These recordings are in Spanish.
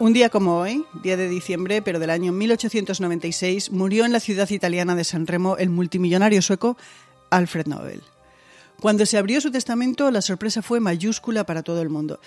Un día como hoy, día de diciembre, pero del año 1896, murió en la ciudad italiana de San Remo el multimillonario sueco Alfred Nobel. Cuando se abrió su testamento, la sorpresa fue mayúscula para todo el mundo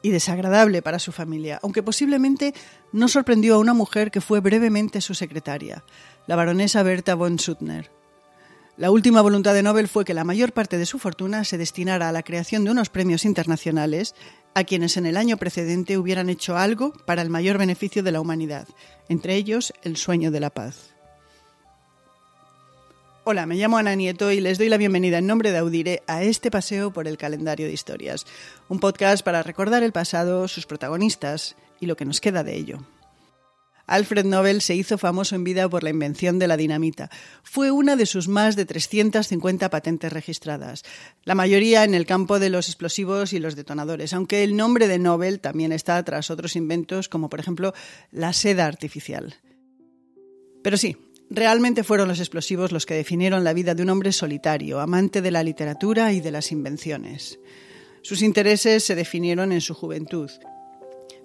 y desagradable para su familia, aunque posiblemente no sorprendió a una mujer que fue brevemente su secretaria, la baronesa Berta von Suttner. La última voluntad de Nobel fue que la mayor parte de su fortuna se destinara a la creación de unos premios internacionales a quienes en el año precedente hubieran hecho algo para el mayor beneficio de la humanidad, entre ellos el sueño de la paz. Hola, me llamo Ana Nieto y les doy la bienvenida en nombre de Audire a este paseo por el calendario de historias, un podcast para recordar el pasado, sus protagonistas y lo que nos queda de ello. Alfred Nobel se hizo famoso en vida por la invención de la dinamita. Fue una de sus más de 350 patentes registradas, la mayoría en el campo de los explosivos y los detonadores, aunque el nombre de Nobel también está tras otros inventos como por ejemplo la seda artificial. Pero sí, Realmente fueron los explosivos los que definieron la vida de un hombre solitario, amante de la literatura y de las invenciones. Sus intereses se definieron en su juventud.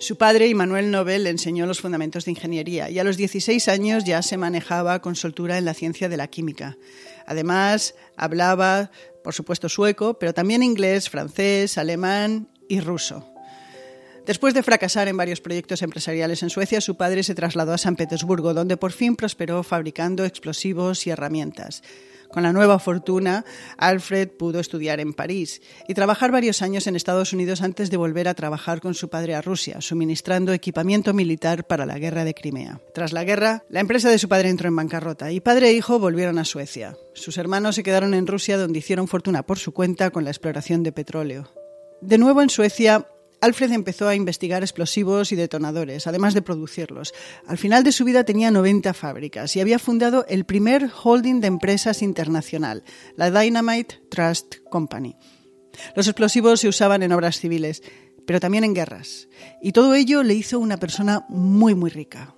Su padre, Immanuel Nobel, le enseñó los fundamentos de ingeniería y a los 16 años ya se manejaba con soltura en la ciencia de la química. Además, hablaba, por supuesto, sueco, pero también inglés, francés, alemán y ruso. Después de fracasar en varios proyectos empresariales en Suecia, su padre se trasladó a San Petersburgo, donde por fin prosperó fabricando explosivos y herramientas. Con la nueva fortuna, Alfred pudo estudiar en París y trabajar varios años en Estados Unidos antes de volver a trabajar con su padre a Rusia, suministrando equipamiento militar para la guerra de Crimea. Tras la guerra, la empresa de su padre entró en bancarrota y padre e hijo volvieron a Suecia. Sus hermanos se quedaron en Rusia, donde hicieron fortuna por su cuenta con la exploración de petróleo. De nuevo en Suecia, Alfred empezó a investigar explosivos y detonadores, además de producirlos. Al final de su vida tenía 90 fábricas y había fundado el primer holding de empresas internacional, la Dynamite Trust Company. Los explosivos se usaban en obras civiles, pero también en guerras. Y todo ello le hizo una persona muy, muy rica.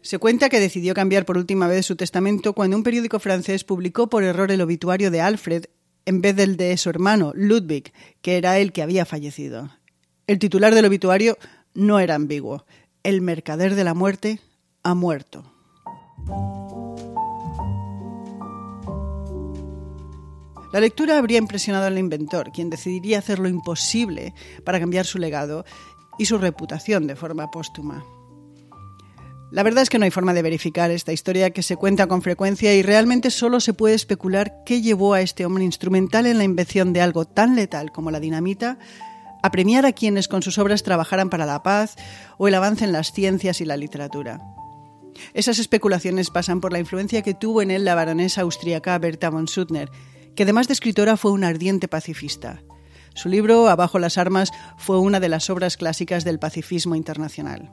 Se cuenta que decidió cambiar por última vez su testamento cuando un periódico francés publicó por error el obituario de Alfred en vez del de su hermano, Ludwig, que era el que había fallecido. El titular del obituario no era ambiguo. El mercader de la muerte ha muerto. La lectura habría impresionado al inventor, quien decidiría hacer lo imposible para cambiar su legado y su reputación de forma póstuma. La verdad es que no hay forma de verificar esta historia que se cuenta con frecuencia y realmente solo se puede especular qué llevó a este hombre instrumental en la invención de algo tan letal como la dinamita a premiar a quienes con sus obras trabajaran para la paz o el avance en las ciencias y la literatura. Esas especulaciones pasan por la influencia que tuvo en él la baronesa austríaca Berta von Suttner, que además de escritora fue una ardiente pacifista. Su libro Abajo las armas fue una de las obras clásicas del pacifismo internacional.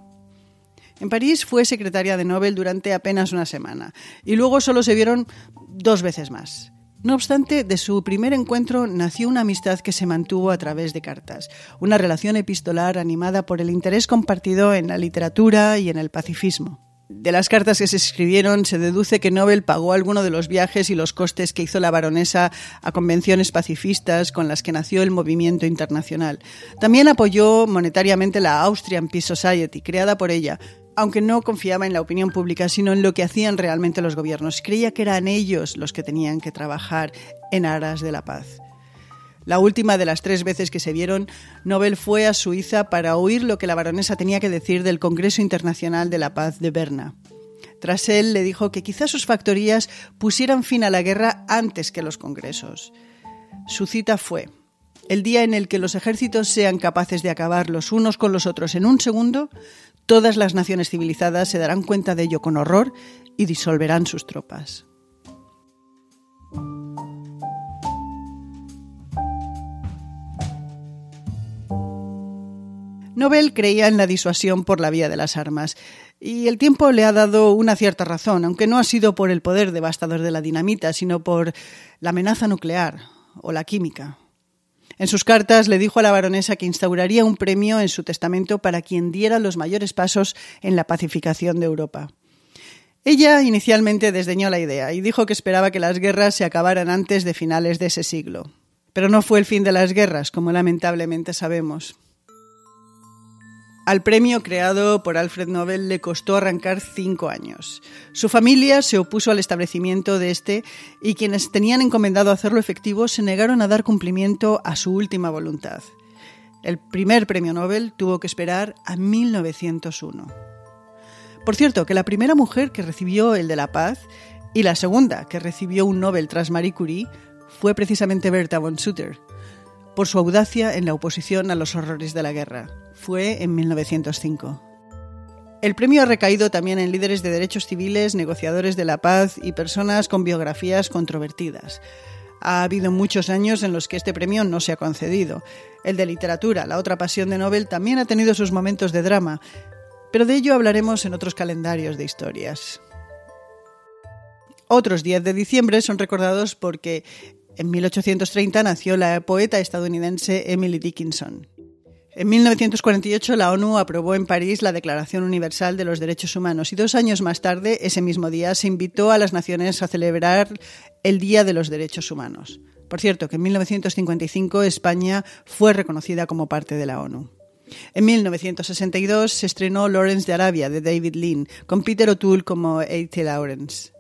En París fue secretaria de Nobel durante apenas una semana y luego solo se vieron dos veces más. No obstante, de su primer encuentro nació una amistad que se mantuvo a través de cartas, una relación epistolar animada por el interés compartido en la literatura y en el pacifismo. De las cartas que se escribieron se deduce que Nobel pagó alguno de los viajes y los costes que hizo la baronesa a convenciones pacifistas con las que nació el movimiento internacional. También apoyó monetariamente la Austrian Peace Society, creada por ella, aunque no confiaba en la opinión pública, sino en lo que hacían realmente los gobiernos. Creía que eran ellos los que tenían que trabajar en aras de la paz. La última de las tres veces que se vieron, Nobel fue a Suiza para oír lo que la baronesa tenía que decir del Congreso Internacional de la Paz de Berna. Tras él le dijo que quizás sus factorías pusieran fin a la guerra antes que los congresos. Su cita fue, el día en el que los ejércitos sean capaces de acabar los unos con los otros en un segundo, Todas las naciones civilizadas se darán cuenta de ello con horror y disolverán sus tropas. Nobel creía en la disuasión por la vía de las armas, y el tiempo le ha dado una cierta razón, aunque no ha sido por el poder devastador de la dinamita, sino por la amenaza nuclear o la química. En sus cartas le dijo a la baronesa que instauraría un premio en su testamento para quien diera los mayores pasos en la pacificación de Europa. Ella inicialmente desdeñó la idea y dijo que esperaba que las guerras se acabaran antes de finales de ese siglo. Pero no fue el fin de las guerras, como lamentablemente sabemos. Al premio creado por Alfred Nobel le costó arrancar cinco años. Su familia se opuso al establecimiento de este y quienes tenían encomendado hacerlo efectivo se negaron a dar cumplimiento a su última voluntad. El primer premio Nobel tuvo que esperar a 1901. Por cierto, que la primera mujer que recibió el de la paz y la segunda que recibió un Nobel tras Marie Curie fue precisamente Bertha von Sutter, por su audacia en la oposición a los horrores de la guerra. Fue en 1905. El premio ha recaído también en líderes de derechos civiles, negociadores de la paz y personas con biografías controvertidas. Ha habido muchos años en los que este premio no se ha concedido. El de literatura, la otra pasión de Nobel, también ha tenido sus momentos de drama, pero de ello hablaremos en otros calendarios de historias. Otros 10 de diciembre son recordados porque en 1830 nació la poeta estadounidense Emily Dickinson. En 1948 la ONU aprobó en París la Declaración Universal de los Derechos Humanos y dos años más tarde, ese mismo día, se invitó a las naciones a celebrar el Día de los Derechos Humanos. Por cierto, que en 1955 España fue reconocida como parte de la ONU. En 1962 se estrenó Lawrence de Arabia de David Lean, con Peter O'Toole como A.T. Lawrence.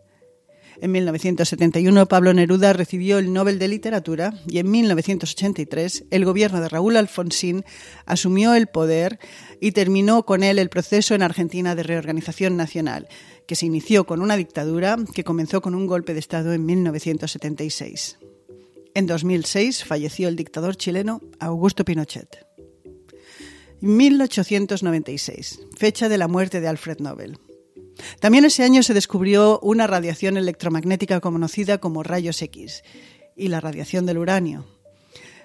En 1971 Pablo Neruda recibió el Nobel de Literatura y en 1983 el gobierno de Raúl Alfonsín asumió el poder y terminó con él el proceso en Argentina de reorganización nacional, que se inició con una dictadura que comenzó con un golpe de Estado en 1976. En 2006 falleció el dictador chileno Augusto Pinochet. 1896, fecha de la muerte de Alfred Nobel. También ese año se descubrió una radiación electromagnética conocida como rayos X y la radiación del uranio.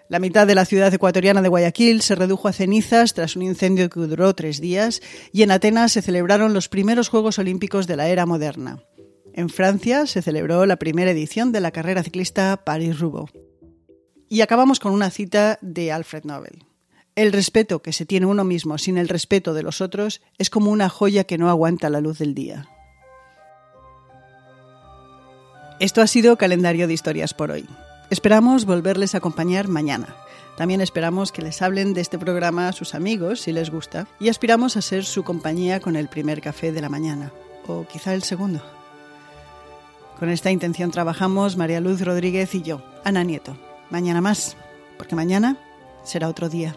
La mitad de la ciudad ecuatoriana de Guayaquil se redujo a cenizas tras un incendio que duró tres días y en Atenas se celebraron los primeros Juegos Olímpicos de la era moderna. En Francia se celebró la primera edición de la carrera ciclista Paris-Roubaix. Y acabamos con una cita de Alfred Nobel. El respeto que se tiene uno mismo sin el respeto de los otros es como una joya que no aguanta la luz del día. Esto ha sido Calendario de Historias por hoy. Esperamos volverles a acompañar mañana. También esperamos que les hablen de este programa a sus amigos, si les gusta, y aspiramos a ser su compañía con el primer café de la mañana, o quizá el segundo. Con esta intención trabajamos María Luz Rodríguez y yo, Ana Nieto. Mañana más, porque mañana será otro día.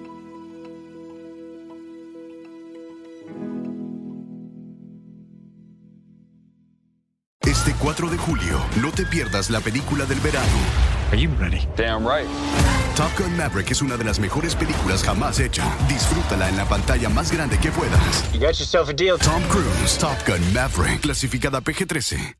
Este 4 de julio, no te pierdas la película del verano. Are you ready? Damn right. Top Gun Maverick es una de las mejores películas jamás hecha. Disfrútala en la pantalla más grande que puedas. You got yourself a deal. Tom Cruise, Top Gun Maverick, clasificada PG-13.